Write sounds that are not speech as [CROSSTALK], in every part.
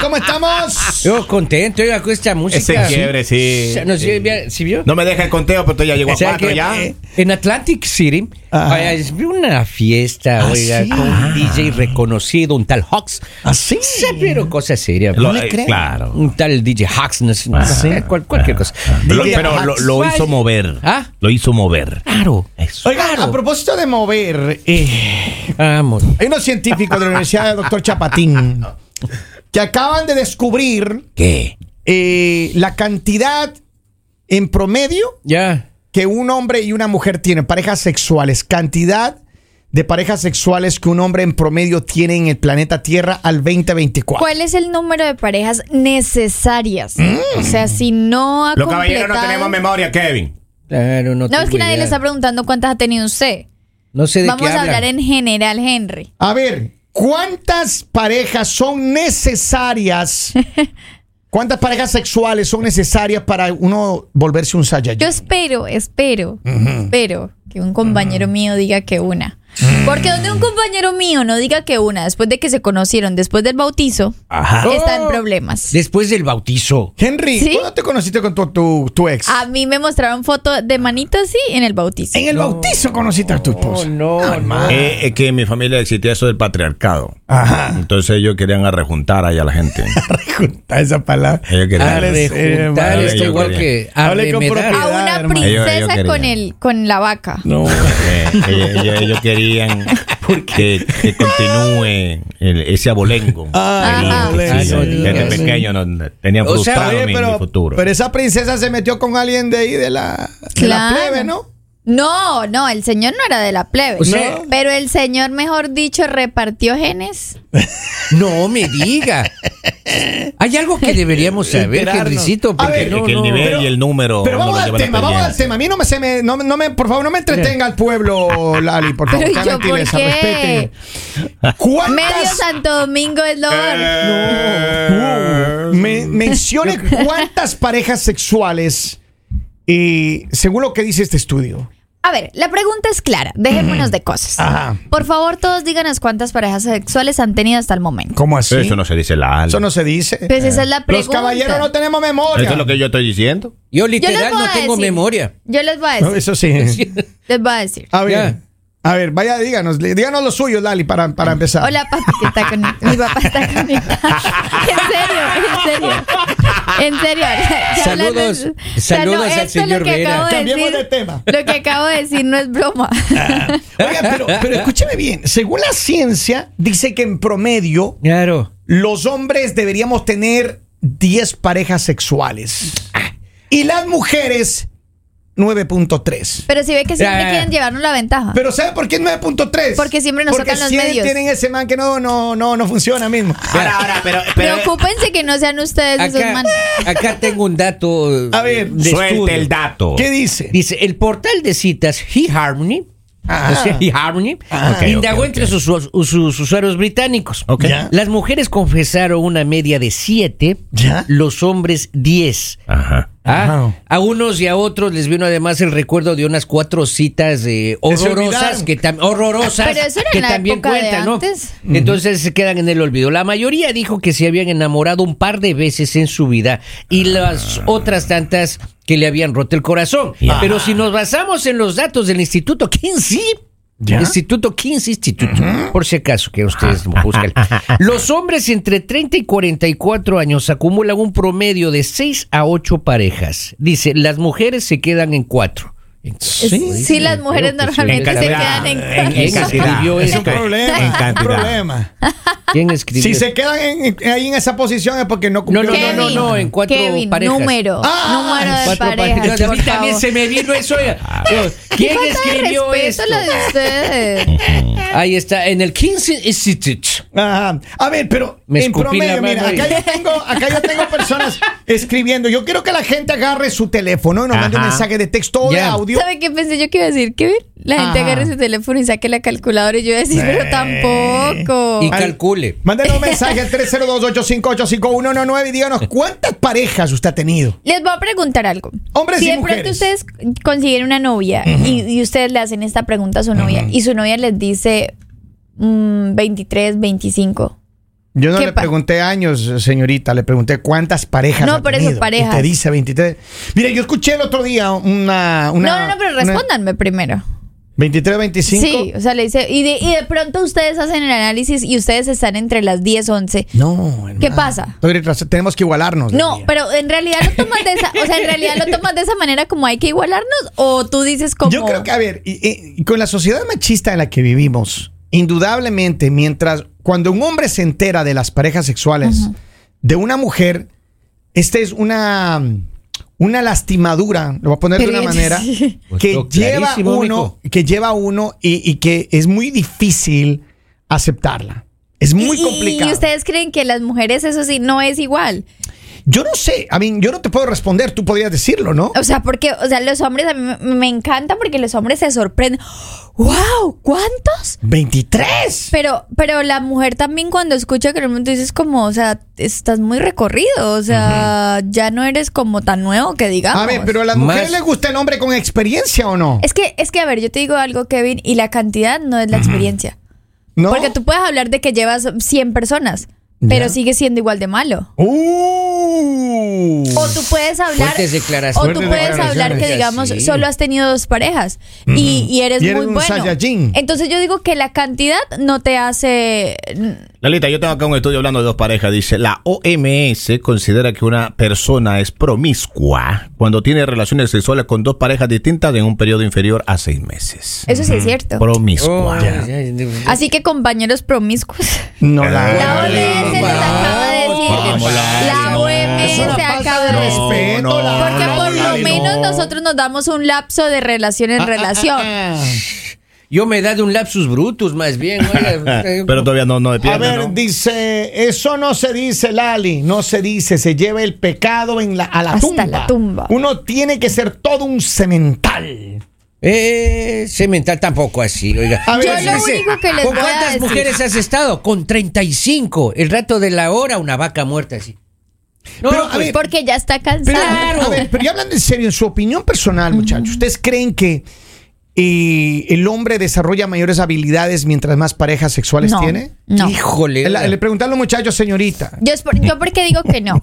¿Cómo estamos? Yo contento, oiga, con esta música. Ese quiebre, sí. No sé, ¿sí vio? No me deja el conteo, pero ya llegó a O sea cuatro que, ya. eh, En Atlantic City, Ajá. vaya, es una fiesta, ¿Ah, oiga, sí? con un DJ reconocido, un tal Hawks. ¿Ah, sí? Sí, pero cosa seria. Lo- le eh, creo. claro. Un tal DJ Hawks, no sé, no sé, cual- cualquier cosa. Pero lo, hizo mover. ¿Ah? Lo hizo mover. Claro. Eso. Oiga, a propósito de mover, eh, Vamos. hay unos científicos de la Universidad de Doctor Chapatín [LAUGHS] que acaban de descubrir ¿Qué? eh, la cantidad en promedio Ya. que un hombre y una mujer tienen, parejas sexuales, cantidad de parejas sexuales que un hombre en promedio tiene en el planeta Tierra al 2024. ¿Cuál es el número de parejas necesarias? O sea, si no ha Los caballeros no tenemos memoria, Kevin. Claro, no No, es que nadie idea. le está preguntando cuántas ha tenido usted. No sé de Vamos qué a habla. hablar en general, Henry. A ver, ¿cuántas parejas son necesarias? [LAUGHS] ¿Cuántas parejas sexuales son necesarias para uno volverse un Saiyajin? Yo espero, espero, espero que un compañero mío diga que una. Porque donde un compañero mío no diga que una, después de que se conocieron, después del bautizo, Ajá. está en problemas. Después del bautizo. Henry, ¿Sí? ¿cuándo te conociste con tu, tu- tu ex? A mí me mostraron foto de manito así en el bautizo. en el bautizo conociste a tu esposa. no, no. Eh, es que en mi familia existía eso del patriarcado. Ajá. Entonces ellos querían arrejuntar ahí a la gente. [LAUGHS] Rejunta esa palabra. Ellos querían. Dale, Arrejuntar eh, está yo igual que Hable con arremedar. propiedad. A una princesa Ellos- ellos con querían. el con la vaca. No. Eh, ellos, ellos- ellos [LAUGHS] querían que, que continúe el- ese abolengo. Ah, abolengo. Desde pequeño no- O sea, frustrado Oye, mi, futuro. pero esa princesa se metió con alguien de ahí de la, de la plebe, ¿no? No, no, el señor no era de la plebe. O sea- No. Pero el señor, mejor dicho, repartió genes. [LAUGHS] No me diga. Hay algo que deberíamos saber. Henricito, A porque ver, no, que el nivel Pero- y el número. Pero no vamos al tema, vamos al tema. A mí no me, se me, no, no me, por favor, no me entretenga al pueblo, Lali, por favor. Pero yo, ¿por qué? respete. ¿Cuántas? Medio Santo Domingo es lo. Uh, me- mencione [LAUGHS] cuántas parejas sexuales, eh, según lo que dice este estudio. A ver, la pregunta es clara. Dejémonos de cosas. Ajá. Por favor, todos díganos cuántas parejas sexuales han tenido hasta el momento. ¿Cómo así? Eso no se dice la Eso no se dice. Pues esa es la Los pregunta. caballeros no tenemos memoria. Eso es lo que yo estoy diciendo. Yo literal no tengo decir. memoria. Yo les voy a No, decir. eso sí. [LAUGHS] Les voy a decir. A ver, Ya. A ver, vaya, díganos, díganos lo suyo, Lali, para, para empezar. Hola, papi, que está con mi papá está conectado. [LAUGHS] En serio, en serio. En serio. Saludos, hablando- o sea, saludos al señor Vera. de Cambiemos decir- de tema. Lo que acabo de decir no es broma. Oiga, pero, pero escúcheme bien. Según la ciencia, dice que en promedio Claro. los hombres deberíamos tener 10 parejas sexuales. Y las mujeres, 9.3. Pero si ve que siempre ya. quieren llevarnos la ventaja. Pero ¿sabe por qué 9.3? Porque siempre nos Porque tocan los siempre medios. tienen ese man que no, no, no, no funciona mismo. Ahora, ahora, pero. pero Preocúpense que no sean ustedes esos Acá, manes. acá tengo un dato. A ver, de suelte estudio. el dato. ¿Qué dice? Dice, el portal de citas eHarmony, Ah. sea, eHarmony, ok, indagó entre sus, sus- sus usuarios británicos. Las mujeres confesaron una media de 7, Ya. los hombres 10. Ajá. Ah, Ajá. A unos y a otros les vino además el recuerdo de unas cuatro citas eh, horrorosas que, tam- horrorosas Pero eso era que en la también época de cuentan, ¿no? Entonces se quedan en el olvido. La mayoría dijo que se habían enamorado un par de veces en su vida y las otras tantas que le habían roto el corazón. Pero si nos basamos en los datos del Instituto Kinsey, ¿Ya? Instituto Kinsey Instituto, por si acaso que ustedes buscan. [LAUGHS] Los hombres entre 30 y 44 años acumulan un promedio de 6 a 8 parejas. Dice, las mujeres se quedan en 4. Sí, las mujeres creo que sí. normalmente En se quedan en en- cuatro. ¿Quién cantidad. Es un problema. En un cantidad. problema. ¿Quién escribió Si se quedan en- en- ahí en esa posición es porque no No, cumplieron. no, no, Kevin, no, en cuatro Kevin, parejas. número, Ah, número de Cuatro parejas, parejas. A mí también favor. se me vino eso. [LAUGHS] ¿Quién falta de escribió respeto esto? la de ustedes. [LAUGHS] Ahí está, en el Kinsey Institute. Ajá. A ver, pero Me en escupí la promedio, mira, mano acá y- yo, [LAUGHS] tengo, acá yo tengo personas escribiendo. Yo quiero que la gente agarre su teléfono y nos mande un Ajá. mensaje de texto o de Ya. audio. ¿Sabe qué pensé yo que iba a decir, Kevin? La gente Ajá. agarre su teléfono y saque la calculadora y yo iba a decir, pero tampoco. Y Mándenos un mensaje al 302-858-5119 y díganos cuántas parejas usted ha tenido. Les voy a preguntar algo. Hombres si y de pronto mujeres. ustedes consiguen una novia y, y ustedes le hacen esta pregunta a su novia y su novia les dice mm, 23, 25. Yo no ¿Qué le pregunté años, señorita, le pregunté cuántas parejas No, ha por eso, tenido. parejas. Y te dice 23. Mire, yo escuché el otro día una... una no, no, no, pero una- respóndanme primero. 23, 25. Sí, o sea, le dice, y de, y de pronto ustedes hacen el análisis y ustedes están entre las 10, 11. No, hermano. ¿Qué pasa? Tenemos que igualarnos. No, pero en realidad lo tomas de esa, o sea, en realidad lo tomas de esa manera como hay que igualarnos o tú dices como Yo creo que, a ver, y- y- y con la sociedad machista en la que vivimos, indudablemente, mientras cuando un hombre se entera de las parejas sexuales de una mujer, esta es una, una lastimadura, lo voy a poner de una manera, sí. que Pues, lleva uno, que lleva uno y, y que es muy difícil aceptarla. Es muy y- complicado. Y ustedes creen que las mujeres eso sí no es igual. Yo no sé, a mí, yo no te puedo responder, tú podrías decirlo, ¿no? O sea, porque, o sea, los hombres a mí me, encanta porque los hombres se sorprenden. ¡Wow! ¿Cuántos? 23. Pero, pero la mujer también cuando escucha que el mundo dices como, o sea, estás muy recorrido, o sea, ya no eres como tan nuevo que digamos. A ver, pero a las mujeres Más- les gusta el hombre con experiencia o no? Es que, es que, a ver, yo te digo algo, Kevin, y la cantidad no es la experiencia. ¿No? Porque tú puedes hablar de que llevas 100 personas, pero Ya. sigue siendo igual de malo. Uh. O tú puedes hablar. Fuertes declaraciones. O tú puedes hablar que, digamos, Sí. solo has tenido dos parejas y, y eres Y eres muy un bueno. Saiyajin. Entonces yo digo que la cantidad no te hace. Lalita, yo tengo acá un estudio hablando de dos parejas. Dice, la OMS considera que una persona es promiscua cuando tiene relaciones sexuales con dos parejas distintas en un periodo inferior a seis meses. Eso sí es cierto. Promiscua. Oh. Así que compañeros promiscuos. No la. La OMS nos acaba de decir. Vamos, La Es una falta de No, respeto. no, Porque no, por lo menos no. nosotros nos damos un lapso de relación en relación. Ah, Yo me he dado un lapsus brutus más bien. oiga. [LAUGHS] Pero todavía no, no de A ver, ¿no? dice, eso no se dice, Lali, no se dice, se lleva el pecado en la, a la Hasta tumba. la tumba. Uno tiene que ser todo un cemental. Eh, semental tampoco así, oiga. A ver, Yo lo dice, único que les ¿Con voy a cuántas decir. mujeres has estado? Con 35. El rato de la hora, una vaca muerta así. No, Pero, a pues, ver, Porque ya está Pero, cansado. a ver, pero ya hablando en serio, en su opinión personal, muchachos, ¿ustedes creen que eh, el hombre desarrolla mayores habilidades mientras más parejas sexuales No, tiene? no. híjole. Le, le pregunté a los muchachos, señorita. Yo, es por- yo porque digo que no.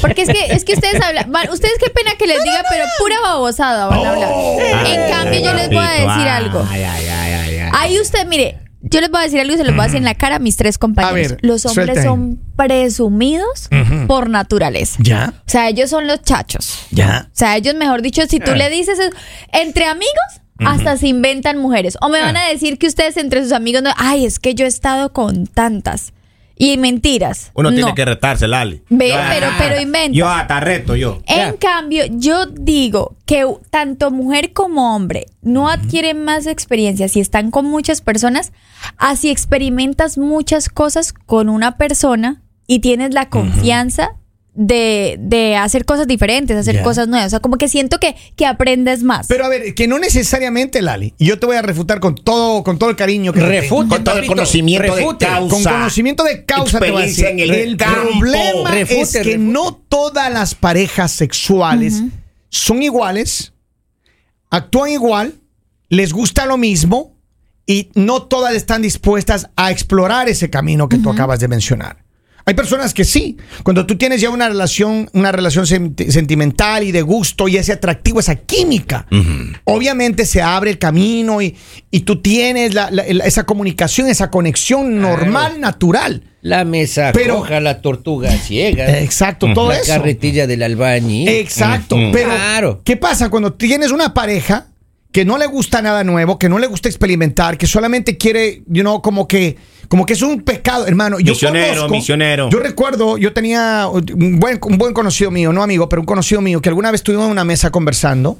Porque es que, es que ustedes hablan. Ustedes qué pena que les diga, pero pura babosada van a hablar. en cambio, yo les voy a decir algo. Ay, ay, ay, ay, ay. Ahí usted, mire, yo les voy a decir algo y se los voy a decir en la cara a mis tres compañeros. A ver, Los hombres suelta ahí. son presumidos por naturaleza. ¿Ya? O sea, ellos son los chachos. ¿Ya? O sea, ellos, mejor dicho, si Eh. tú le dices eso, entre amigos, hasta se inventan mujeres. O me van Eh. a decir que ustedes entre sus amigos, no, ay, es que yo he estado con tantas. Y mentiras. Uno tiene que retarse, Lali. Ve, Yo- pero, pero inventa. Yo hasta reto, yo. En cambio, yo digo que tanto mujer como hombre no adquieren más experiencia si están con muchas personas, así experimentas muchas cosas con una persona y tienes la confianza de, de hacer cosas diferentes, hacer cosas nuevas. O sea, como que siento que, que aprendes más. Pero a ver, que no necesariamente, Lali, y yo te voy a refutar con todo, con todo el cariño que. Refute, Con todo el conocimiento de causa. Con conocimiento de causa te voy a decir. En el el problema Refute, es que refute. no todas las parejas sexuales son iguales, actúan igual, les gusta lo mismo y no todas están dispuestas a explorar ese camino que tú acabas de mencionar. Hay personas que sí, cuando tú tienes ya una relación, una relación senti- sentimental y de gusto y ese atractivo, esa química, obviamente se abre el camino y, y tú tienes la- la- la- esa comunicación, esa conexión normal, natural. La mesa Pero- coja, la tortuga ciega. Exacto, todo la eso. carretilla del albañil. Exacto, pero Claro. ¿qué pasa cuando tienes una pareja que no le gusta nada nuevo, que no le gusta experimentar, que solamente quiere, you know, como que como que es un pecado, hermano. Yo Misionero, misionero. Yo recuerdo, yo tenía un buen, un buen conocido mío, no amigo, pero un conocido mío que alguna vez estuvimos en una mesa conversando.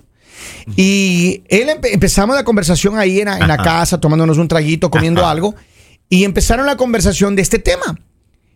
Y él empe- empezamos la conversación ahí en, la- en la Ajá. casa, tomándonos un traguito, comiendo algo, y empezaron la conversación de este tema.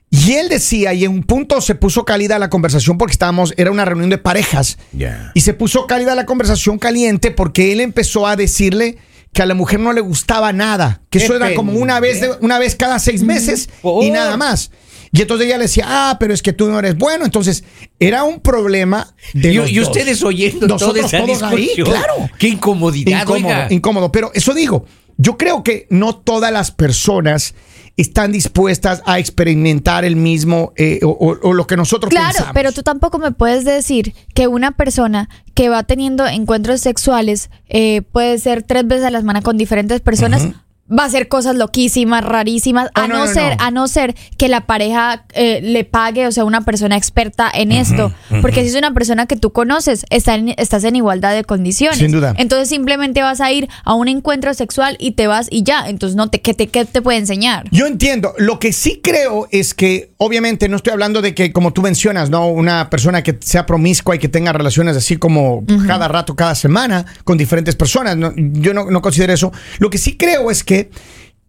Y él decía, y en un punto se puso cálida la conversación porque estábamos, era una reunión de parejas. Ya. Y se puso cálida la conversación caliente porque él empezó a decirle que a la mujer no le gustaba nada, que eso era como una vez, de- una vez cada seis meses y nada más. Y entonces ella le decía, ah, pero es que tú no eres bueno. Entonces era un problema de Y, los y dos. ustedes oyendo toda Nosotros esa todos ahí, claro. Qué incomodidad, Incómodo, oiga. incómodo. Pero eso digo, yo creo que no todas las personas están dispuestas a experimentar el mismo eh, o, o- o lo que nosotros Claro, pensamos. pero tú tampoco me puedes decir que una persona que va teniendo encuentros sexuales eh, puede ser tres veces a la semana con diferentes personas. Va a hacer cosas loquísimas, rarísimas, Oh, a no, no, no, ser, no. a no ser que la pareja eh, le pague, o sea, una persona experta en esto. Porque si es una persona que tú conoces, está en- estás en igualdad de condiciones. Sin duda. Entonces simplemente vas a ir a un encuentro sexual y te vas y ya. Entonces no te, ¿qué te, qué te puede enseñar? Yo entiendo. Lo que sí creo es que, obviamente, no estoy hablando de que, como tú mencionas, no una persona que sea promiscua y que tenga relaciones así como cada rato, cada semana, con diferentes personas. No, yo no, no considero eso. Lo que sí creo es que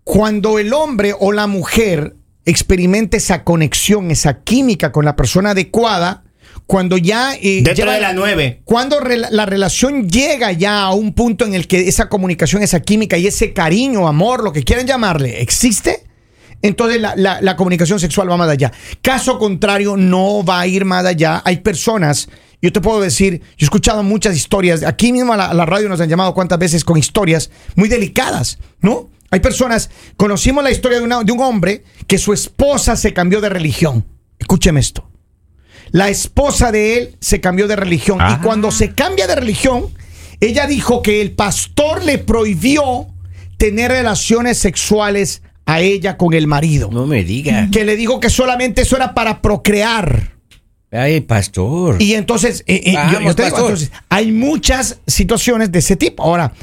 cuando el hombre o la mujer experimenta esa conexión, esa química con la persona adecuada, cuando ya... eh, Dentro lleva- de las nueve. cuando la relación llega ya a un punto en el que esa comunicación, esa química y ese cariño, amor, lo que quieran llamarle, existe, entonces la, la- la comunicación sexual va más allá. Caso contrario, no va a ir más allá. Hay personas, yo te puedo decir, yo he escuchado muchas historias, aquí mismo a la, a la radio nos han llamado cuántas veces con historias muy delicadas, ¿no? Hay personas, conocimos la historia de, una- de un hombre que su esposa se cambió de religión. Escúcheme esto. La esposa de él se cambió de religión y cuando se cambia de religión, ella dijo que el pastor le prohibió tener relaciones sexuales a ella con el marido. No me diga. Que le dijo que solamente eso era para procrear. Ay, pastor. Y entonces, eh, eh, yo- yo, Vamos, te digo, pastor. entonces, hay muchas situaciones de ese tipo. Ahora,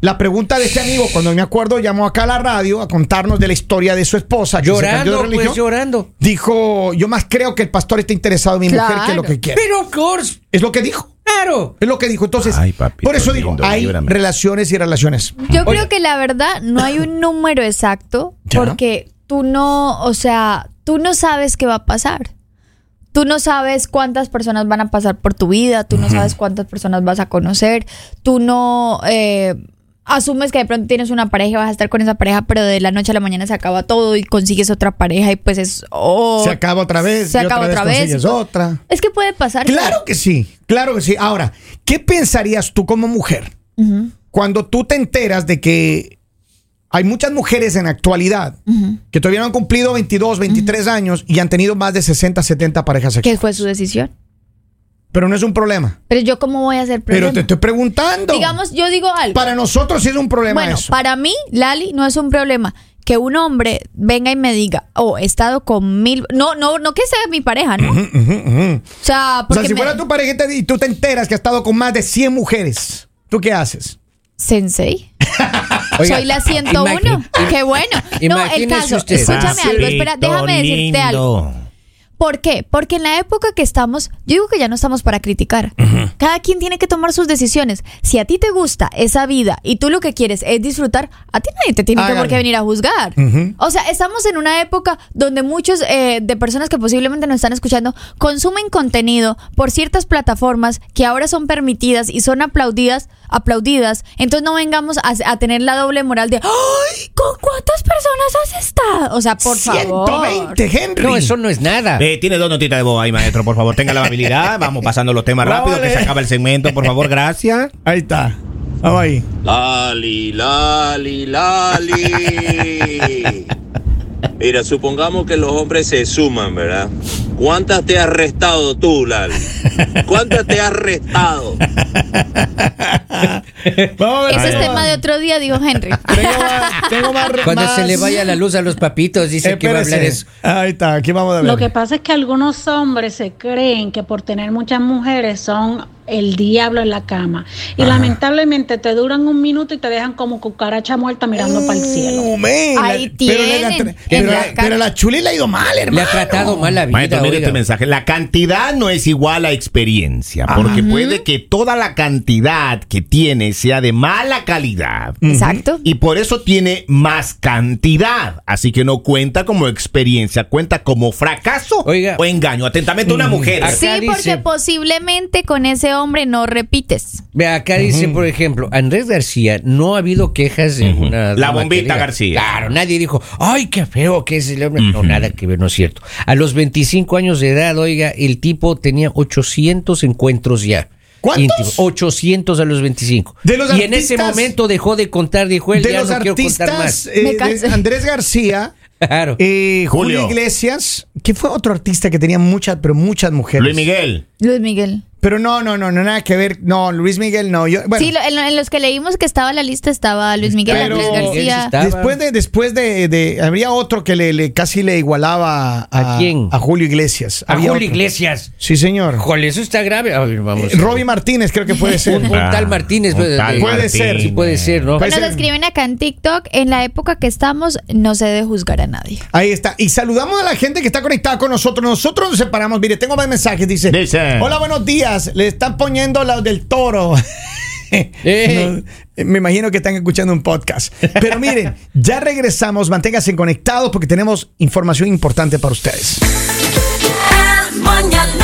la pregunta de este amigo, cuando me acuerdo, llamó acá a la radio a contarnos de la historia de su esposa. que se cambió de Llorando, religión. pues llorando. Dijo, yo más creo que el pastor está interesado en mi mujer que lo que quiere. Pero, of course, Es lo que dijo. Claro. Es lo que dijo. Entonces, Ay, papito por eso digo, lindo, hay líbrame. relaciones y relaciones. Yo Oye. creo que la verdad no hay un número exacto Ya. porque tú no, o sea, tú no sabes qué va a pasar. Tú no sabes cuántas personas van a pasar por tu vida, tú no sabes cuántas personas vas a conocer, tú no eh, asumes que de pronto tienes una pareja y vas a estar con esa pareja, pero de la noche a la mañana se acaba todo y consigues otra pareja y pues es... oh, Se acaba otra vez. Se y acaba otra vez. consigues otra. Es que puede pasar. Claro que sí, claro que sí. Ahora, ¿qué pensarías tú como mujer cuando tú te enteras de que hay muchas mujeres en la actualidad que todavía no han cumplido 22, 23 años y han tenido más de 60, 70 parejas ¿Qué sexuales? fue su decisión? Pero no es un problema. Pero yo cómo voy a hacer Pero problema? te estoy preguntando. Digamos, yo digo algo. para nosotros sí es un problema Bueno, eso. para mí, Lali, no es un problema que un hombre venga y me diga, oh, he estado con mil... No, no, no que sea mi pareja, ¿no? O sea, O porque sea, si me- fuera tu pareja y tú te enteras que has estado con más de 100 mujeres, ¿tú qué haces? Sensei. [LAUGHS] Oiga, Soy la 101. imagi- Qué bueno. No, el imagínese caso, usted. escúchame algo, espera, déjame decirte algo. ¿Por qué? Porque en la época que estamos, yo digo que ya no estamos para criticar. Cada quien tiene que tomar sus decisiones. Si a ti te gusta esa vida y tú lo que quieres es disfrutar, a ti nadie te tiene que por qué venir a juzgar. O sea, estamos en una época donde muchos eh, de personas que posiblemente nos están escuchando consumen contenido por ciertas plataformas que ahora son permitidas y son aplaudidas, aplaudidas. Entonces no vengamos a, a tener la doble moral de, ¡ay! ¿Con cuántas personas has estado? O sea, por favor. 120, Henry. No, eso no es nada. Eh, tiene dos notitas de voz ahí, maestro, por favor, tenga la amabilidad. [LAUGHS] Vamos pasando los temas rápido, que se acaba el segmento, por favor, gracias. Ahí está. Vamos ahí. Lali, Lali, Lali. [LAUGHS] Mira, supongamos que los hombres se suman, ¿verdad? ¿Cuántas te has restado tú, Lali? ¿Cuántas te has restado? Vamos a ver. Ese es tema de otro día, dijo Henry. Tengo más. tengo más- [LAUGHS] Cuando más- se le vaya la luz a los papitos, dice que va a hablar Espérese. eso. Ahí está, aquí vamos a ver. Lo que pasa es que algunos hombres se creen que por tener muchas mujeres son el diablo en la cama. Y lamentablemente te duran un minuto y te dejan como cucaracha muerta mirando para el cielo. Uh, man, Ahí la- pero, tienen, en pero, la pero cara. la chuli le ha ido mal, hermano. Le ha tratado mal la vida. Maestro, mire este mensaje. La cantidad no es igual a experiencia, porque puede que toda la cantidad que tiene sea de mala calidad. Exacto. Y por eso tiene más cantidad. Así que no cuenta como experiencia, cuenta como fracaso Oiga. o engaño. Atentamente, una mujer. Acá Sí, porque posiblemente con ese hombre no repites. Ve, acá dice, por ejemplo, Andrés García, no ha habido quejas de una... La bombita García. Claro, nadie dijo, ay, qué feo que es el hombre. No, nada que ver, no es cierto. A los 25 años de edad, oiga, el tipo tenía 800 encuentros ya. ¿Cuántos? íntimos. 800 a los 25. De los y en ese artistas- momento dejó de contar, dijo él, de ya los no quiero contar artistas más. eh, Me de cansé. Andrés García [LAUGHS] Claro. Eh, Julio. Julio. Iglesias, que fue otro artista que tenía muchas, pero muchas mujeres. Luis Miguel. Luis Miguel. Pero no, no, no, no, nada que ver. No, Luis Miguel no. Yo, bueno, sí, lo- en, en los que leímos que estaba la lista estaba Luis Miguel, Pero- Andrés García. después de, después de, de- habría otro que le, le- casi le igualaba a, ¿A quién? a Julio Iglesias. A Había Julio otro. Iglesias. Sí, señor. Jole, eso está grave. A ver, vamos. Eh, Robbie Martínez creo que puede ser. Un, un tal Martínez. Un puede- tal Puede Martínez. ser. Sí, puede ser, ¿no? Puede Nos escriben acá en TikTok, en la época que estamos, no se debe juzgar a nadie. Ahí está. Y saludamos a la gente que está conectada con nosotros. Nosotros nos separamos. Mire, tengo más mensajes. Dice: Dice. Hola, buenos días. Le están poniendo los del toro. [LAUGHS] Me imagino que están escuchando un podcast. Pero miren, ya regresamos. Manténganse conectados porque tenemos información importante para ustedes. Mañana.